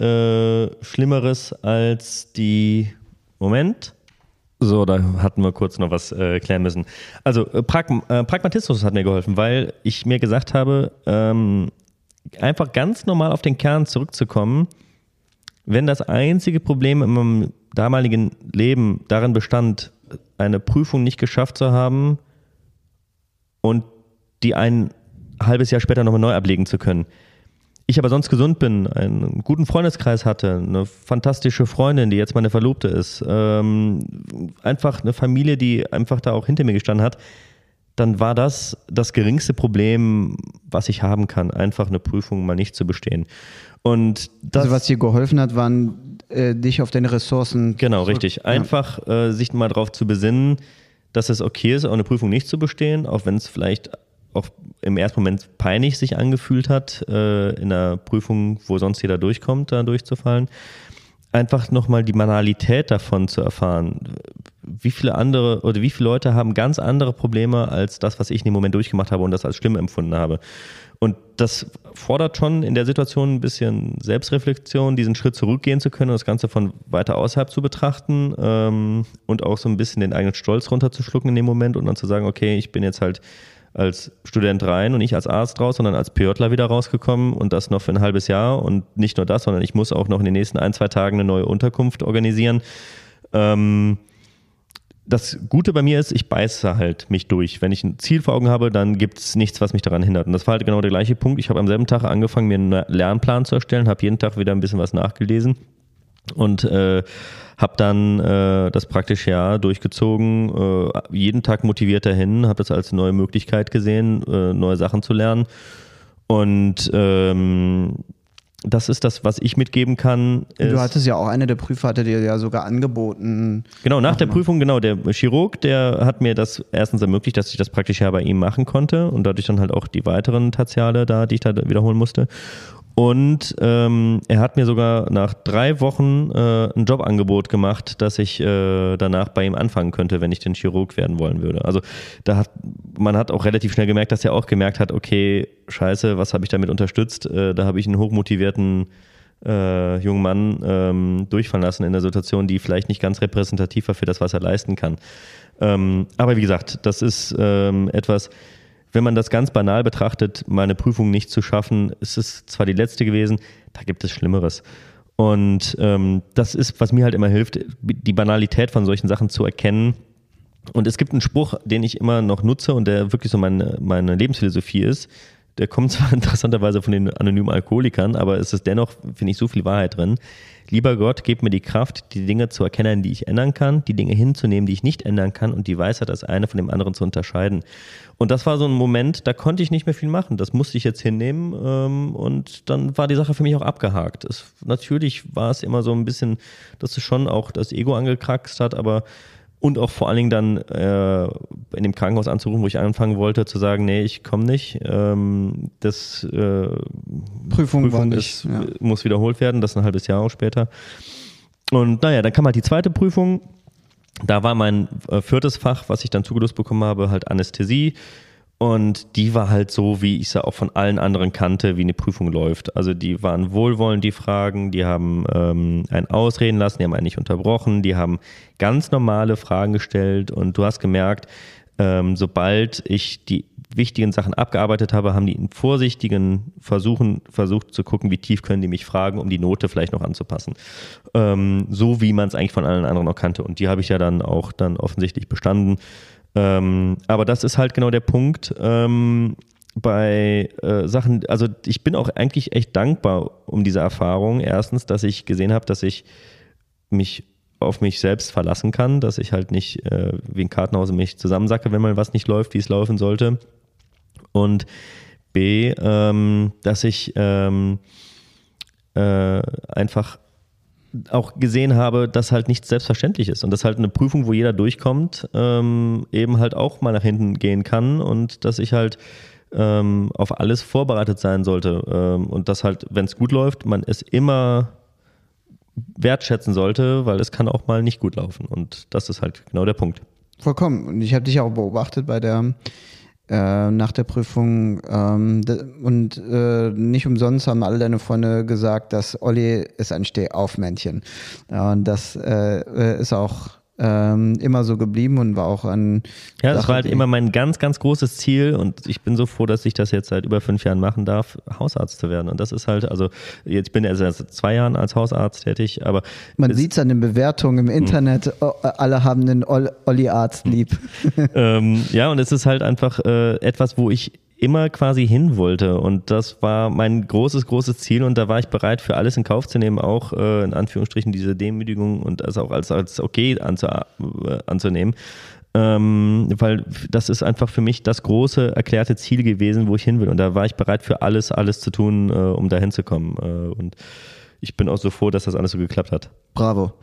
Schlimmeres als die Moment so, da hatten wir kurz noch was äh, klären müssen. Also äh, Pragm äh, Pragmatismus hat mir geholfen, weil ich mir gesagt habe, ähm, einfach ganz normal auf den Kern zurückzukommen, wenn das einzige Problem in meinem damaligen Leben darin bestand, eine Prüfung nicht geschafft zu haben und die ein halbes Jahr später nochmal neu ablegen zu können, ich aber sonst gesund bin, einen guten Freundeskreis hatte, eine fantastische Freundin, die jetzt meine Verlobte ist, ähm, einfach eine Familie, die einfach da auch hinter mir gestanden hat, dann war das das geringste Problem, was ich haben kann, einfach eine Prüfung mal nicht zu bestehen. Und das, also was dir geholfen hat, waren äh, dich auf deine Ressourcen. Genau, richtig. Einfach äh, sich mal darauf zu besinnen, dass es okay ist, auch eine Prüfung nicht zu bestehen, auch wenn es vielleicht auch im ersten Moment peinlich sich angefühlt hat, äh, in einer Prüfung, wo sonst jeder durchkommt, da durchzufallen. Einfach nochmal die Banalität davon zu erfahren. Wie viele andere oder wie viele Leute haben ganz andere Probleme als das, was ich in dem Moment durchgemacht habe und das als schlimm empfunden habe. Und das fordert schon in der Situation ein bisschen Selbstreflexion, diesen Schritt zurückgehen zu können und das Ganze von weiter außerhalb zu betrachten ähm, und auch so ein bisschen den eigenen Stolz runterzuschlucken in dem Moment und dann zu sagen, okay, ich bin jetzt halt als Student rein und nicht als Arzt raus, sondern als PJler wieder rausgekommen und das noch für ein halbes Jahr. Und nicht nur das, sondern ich muss auch noch in den nächsten ein, zwei Tagen eine neue Unterkunft organisieren. Ähm, das Gute bei mir ist, ich beiße halt mich durch. Wenn ich ein Ziel vor Augen habe, dann gibt es nichts, was mich daran hindert. Und das war halt genau der gleiche Punkt. Ich habe am selben Tag angefangen, mir einen Lernplan zu erstellen, habe jeden Tag wieder ein bisschen was nachgelesen und äh, habe dann äh, das praktische Jahr durchgezogen, äh, jeden Tag motiviert dahin, habe das als neue Möglichkeit gesehen, äh, neue Sachen zu lernen. Und ähm, das ist das, was ich mitgeben kann. du hattest ja auch eine der Prüfer, hatte dir ja sogar angeboten. Genau, nach der Prüfung, genau, der Chirurg, der hat mir das erstens ermöglicht, dass ich das praktisch ja bei ihm machen konnte und dadurch dann halt auch die weiteren Tertiale da, die ich da wiederholen musste. Und ähm, er hat mir sogar nach drei Wochen äh, ein Jobangebot gemacht, dass ich äh, danach bei ihm anfangen könnte, wenn ich den Chirurg werden wollen würde. Also da hat man hat auch relativ schnell gemerkt, dass er auch gemerkt hat, okay, scheiße, was habe ich damit unterstützt? Äh, da habe ich einen hochmotivierten äh, jungen Mann ähm, durchfallen lassen in der Situation, die vielleicht nicht ganz repräsentativ war für das, was er leisten kann. Ähm, aber wie gesagt, das ist ähm, etwas, wenn man das ganz banal betrachtet, meine Prüfung nicht zu schaffen, ist es zwar die letzte gewesen, da gibt es Schlimmeres. Und ähm, das ist, was mir halt immer hilft, die Banalität von solchen Sachen zu erkennen. Und es gibt einen Spruch, den ich immer noch nutze und der wirklich so meine, meine Lebensphilosophie ist. Der kommt zwar interessanterweise von den anonymen Alkoholikern, aber es ist dennoch, finde ich, so viel Wahrheit drin. Lieber Gott, gib mir die Kraft, die Dinge zu erkennen, die ich ändern kann, die Dinge hinzunehmen, die ich nicht ändern kann und die Weisheit, das eine von dem anderen zu unterscheiden. Und das war so ein Moment, da konnte ich nicht mehr viel machen. Das musste ich jetzt hinnehmen ähm, und dann war die Sache für mich auch abgehakt. Es, natürlich war es immer so ein bisschen, dass es schon auch das Ego angekraxt hat, aber und auch vor allen Dingen dann äh, in dem Krankenhaus anzurufen, wo ich anfangen wollte, zu sagen, nee, ich komme nicht. Ähm, das äh, Prüfung, Prüfung ist, nicht, ja. muss wiederholt werden, das ein halbes Jahr auch später. Und naja, dann kam halt die zweite Prüfung. Da war mein äh, viertes Fach, was ich dann zugelost bekommen habe, halt Anästhesie. Und die war halt so, wie ich sie auch von allen anderen kannte, wie eine Prüfung läuft. Also die waren wohlwollend, die Fragen, die haben ähm, einen ausreden lassen, die haben einen nicht unterbrochen, die haben ganz normale Fragen gestellt und du hast gemerkt, ähm, sobald ich die wichtigen Sachen abgearbeitet habe, haben die in vorsichtigen Versuchen versucht zu gucken, wie tief können die mich fragen, um die Note vielleicht noch anzupassen. Ähm, so wie man es eigentlich von allen anderen noch kannte. Und die habe ich ja dann auch dann offensichtlich bestanden. Ähm, aber das ist halt genau der Punkt. Ähm, bei äh, Sachen, also ich bin auch eigentlich echt dankbar um diese Erfahrung. Erstens, dass ich gesehen habe, dass ich mich auf mich selbst verlassen kann, dass ich halt nicht äh, wie ein Kartenhaus mich zusammensacke, wenn mal was nicht läuft, wie es laufen sollte. Und B, ähm, dass ich ähm, äh, einfach auch gesehen habe, dass halt nichts selbstverständlich ist und dass halt eine Prüfung, wo jeder durchkommt, ähm, eben halt auch mal nach hinten gehen kann und dass ich halt ähm, auf alles vorbereitet sein sollte ähm, und dass halt, wenn es gut läuft, man es immer wertschätzen sollte, weil es kann auch mal nicht gut laufen und das ist halt genau der Punkt. Vollkommen. Und ich habe dich auch beobachtet bei der äh, nach der Prüfung ähm, und äh, nicht umsonst haben alle deine Freunde gesagt, dass Olli ist ein Stehaufmännchen. Und das äh, ist auch ähm, immer so geblieben und war auch an. Ja, das war halt immer mein ganz, ganz großes Ziel und ich bin so froh, dass ich das jetzt seit über fünf Jahren machen darf, Hausarzt zu werden. Und das ist halt, also jetzt bin ich also seit zwei Jahren als Hausarzt tätig, aber. Man sieht es an den Bewertungen im Internet, mh. alle haben den Olli-Arzt lieb. ähm, ja, und es ist halt einfach äh, etwas, wo ich immer quasi hin wollte. Und das war mein großes, großes Ziel. Und da war ich bereit, für alles in Kauf zu nehmen, auch äh, in Anführungsstrichen diese Demütigung und das auch als, als okay anzu, äh, anzunehmen. Ähm, weil das ist einfach für mich das große erklärte Ziel gewesen, wo ich hin will. Und da war ich bereit, für alles, alles zu tun, äh, um da hinzukommen. Äh, und ich bin auch so froh, dass das alles so geklappt hat. Bravo.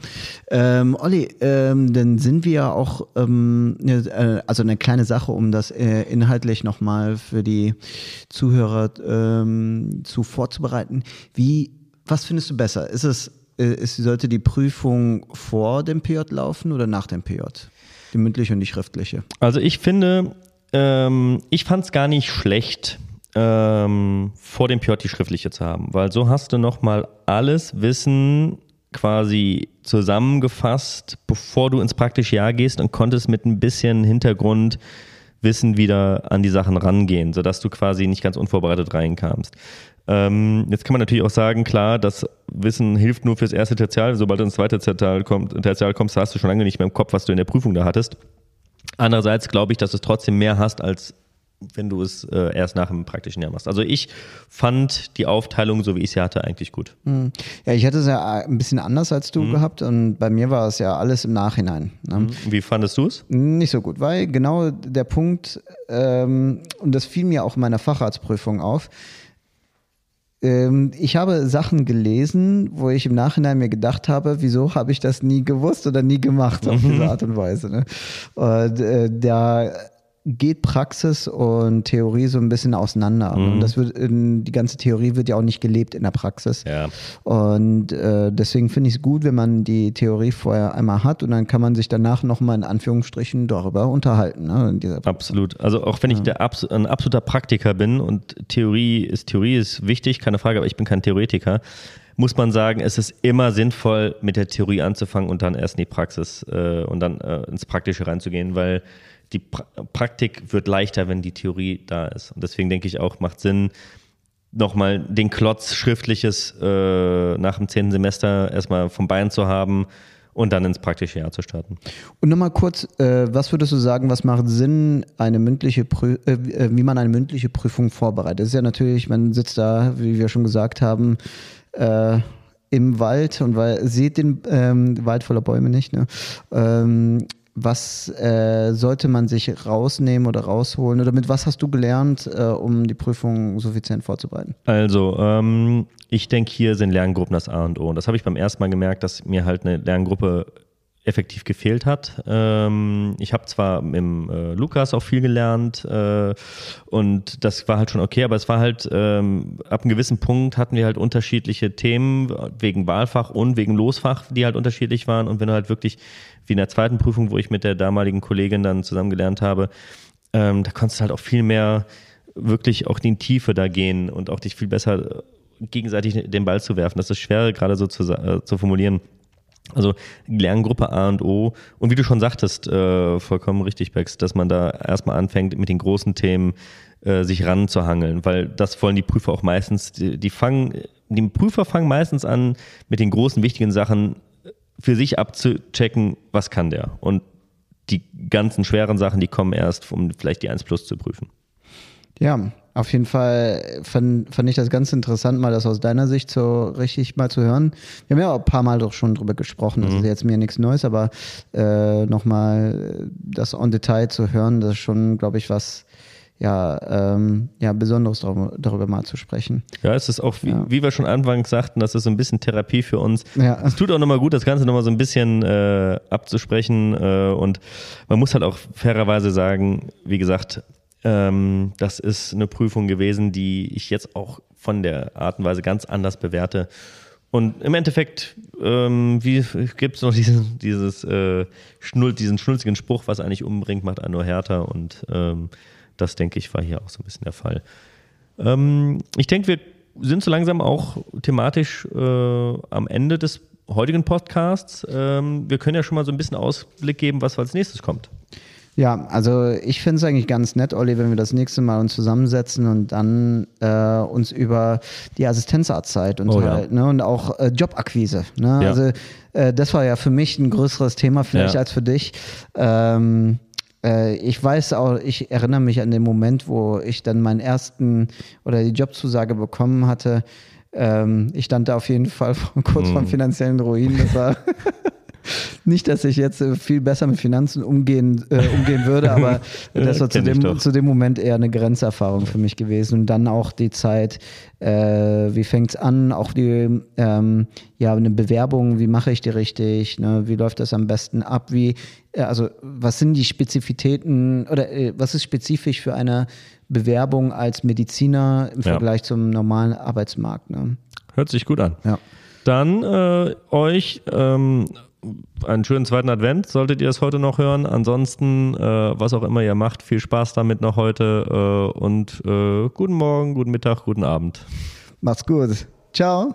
Ähm, Olli, ähm, dann sind wir ja auch, ähm, äh, also eine kleine Sache, um das äh, inhaltlich nochmal für die Zuhörer ähm, zu vorzubereiten. Wie, was findest du besser? Ist es, äh, ist, sollte die Prüfung vor dem PJ laufen oder nach dem PJ? Die mündliche und die schriftliche? Also ich finde, ähm, ich fand es gar nicht schlecht ähm, vor dem PJ die schriftliche zu haben, weil so hast du nochmal alles Wissen quasi zusammengefasst, bevor du ins praktische Jahr gehst und konntest mit ein bisschen Hintergrundwissen wieder an die Sachen rangehen, sodass du quasi nicht ganz unvorbereitet reinkamst. Ähm, jetzt kann man natürlich auch sagen, klar, das Wissen hilft nur fürs erste Tertial. Sobald du ins zweite Tertial, kommt, Tertial kommst, hast du schon lange nicht mehr im Kopf, was du in der Prüfung da hattest. Andererseits glaube ich, dass du es trotzdem mehr hast als wenn du es äh, erst nach dem praktischen Jahr machst. Also ich fand die Aufteilung, so wie ich sie hatte, eigentlich gut. Mhm. Ja, ich hatte es ja ein bisschen anders als du mhm. gehabt und bei mir war es ja alles im Nachhinein. Ne? Mhm. Wie fandest du es? Nicht so gut, weil genau der Punkt, ähm, und das fiel mir auch in meiner Facharztprüfung auf, ähm, ich habe Sachen gelesen, wo ich im Nachhinein mir gedacht habe, wieso habe ich das nie gewusst oder nie gemacht auf diese Art und Weise. Ne? Und äh, da geht Praxis und Theorie so ein bisschen auseinander. Mhm. Und das wird in, die ganze Theorie wird ja auch nicht gelebt in der Praxis. Ja. Und äh, deswegen finde ich es gut, wenn man die Theorie vorher einmal hat und dann kann man sich danach nochmal in Anführungsstrichen darüber unterhalten. Ne, Absolut. Also auch wenn ich der Abs ein absoluter Praktiker bin und Theorie ist Theorie ist wichtig, keine Frage, aber ich bin kein Theoretiker muss man sagen, es ist immer sinnvoll, mit der Theorie anzufangen und dann erst in die Praxis äh, und dann äh, ins Praktische reinzugehen, weil die pra Praktik wird leichter, wenn die Theorie da ist. Und deswegen denke ich auch, macht Sinn, nochmal den Klotz Schriftliches äh, nach dem zehnten Semester erstmal vom Bein zu haben und dann ins praktische Jahr zu starten. Und nochmal kurz, äh, was würdest du sagen, was macht Sinn, eine mündliche Prü äh, äh, wie man eine mündliche Prüfung vorbereitet? Das ist ja natürlich, man sitzt da, wie wir schon gesagt haben, äh, im Wald und weil, sieht den ähm, Wald voller Bäume nicht. Ne? Ähm, was äh, sollte man sich rausnehmen oder rausholen? Oder mit was hast du gelernt, äh, um die Prüfung suffizient vorzubereiten? Also, ähm, ich denke, hier sind Lerngruppen das A und O. Und das habe ich beim ersten Mal gemerkt, dass mir halt eine Lerngruppe effektiv gefehlt hat. Ähm, ich habe zwar dem äh, Lukas auch viel gelernt äh, und das war halt schon okay, aber es war halt ähm, ab einem gewissen Punkt hatten wir halt unterschiedliche Themen wegen Wahlfach und wegen Losfach, die halt unterschiedlich waren und wenn du halt wirklich wie in der zweiten Prüfung, wo ich mit der damaligen Kollegin dann zusammen gelernt habe, ähm, da konntest du halt auch viel mehr wirklich auch in die Tiefe da gehen und auch dich viel besser gegenseitig den Ball zu werfen. Das ist schwer gerade so zu, äh, zu formulieren. Also Lerngruppe A und O. Und wie du schon sagtest, äh, vollkommen richtig, Bex, dass man da erstmal anfängt, mit den großen Themen äh, sich ranzuhangeln, weil das wollen die Prüfer auch meistens. Die, die fangen, die Prüfer fangen meistens an, mit den großen, wichtigen Sachen für sich abzuchecken, was kann der. Und die ganzen schweren Sachen, die kommen erst, um vielleicht die 1 Plus zu prüfen. Ja, auf jeden Fall fand, fand ich das ganz interessant, mal das aus deiner Sicht so richtig mal zu hören. Wir haben ja auch ein paar Mal doch schon drüber gesprochen, das Mhm. ist jetzt mir nichts Neues, aber äh, nochmal das on Detail zu hören, das ist schon, glaube ich, was ja, ähm, ja Besonderes darüber, darüber mal zu sprechen. Ja, es ist auch, wie, Ja. wie wir schon anfangs sagten, das ist so ein bisschen Therapie für uns. Ja. Es tut auch nochmal gut, das Ganze nochmal so ein bisschen äh, abzusprechen. Äh, und man muss halt auch fairerweise sagen, wie gesagt, ähm, das ist eine Prüfung gewesen, die ich jetzt auch von der Art und Weise ganz anders bewerte. Und im Endeffekt, ähm, gibt es noch diesen, dieses, äh, Schnul, diesen schnulzigen Spruch, was eigentlich umbringt, macht einen nur härter. Und ähm, das, denke ich, war hier auch so ein bisschen der Fall. Ähm, ich denke, wir sind so langsam auch thematisch äh, am Ende des heutigen Podcasts. Ähm, wir können ja schon mal so ein bisschen Ausblick geben, was als nächstes kommt. Ja, also ich finde es eigentlich ganz nett, Olli, wenn wir das nächste Mal uns zusammensetzen und dann äh, uns über die Assistenzarztzeit Oh ja. unterhalten ne? und auch äh, Jobakquise. Ne? Ja. Also äh, das war ja für mich ein größeres Thema vielleicht Ja. als für dich. Ähm, äh, ich weiß auch, ich erinnere mich an den Moment, wo ich dann meinen ersten oder die Jobzusage bekommen hatte. Ähm, ich stand da auf jeden Fall kurz Mhm. vom finanziellen Ruin. Das war nicht, dass ich jetzt äh, viel besser mit Finanzen umgehen, äh, umgehen würde, aber das war zu dem, zu dem Moment eher eine Grenzerfahrung für mich gewesen. Und dann auch die Zeit, äh, wie fängt's an, auch die, ähm, ja, eine Bewerbung, wie mache ich die richtig, ne? wie läuft das am besten ab, wie, äh, also was sind die Spezifitäten oder äh, was ist spezifisch für eine Bewerbung als Mediziner im Ja. Vergleich zum normalen Arbeitsmarkt? Ne? Hört sich gut an. Ja. Dann äh, euch ähm, einen schönen zweiten Advent, solltet ihr es heute noch hören. Ansonsten, äh, was auch immer ihr macht, viel Spaß damit noch heute äh, und äh, guten Morgen, guten Mittag, guten Abend. Macht's gut. Ciao.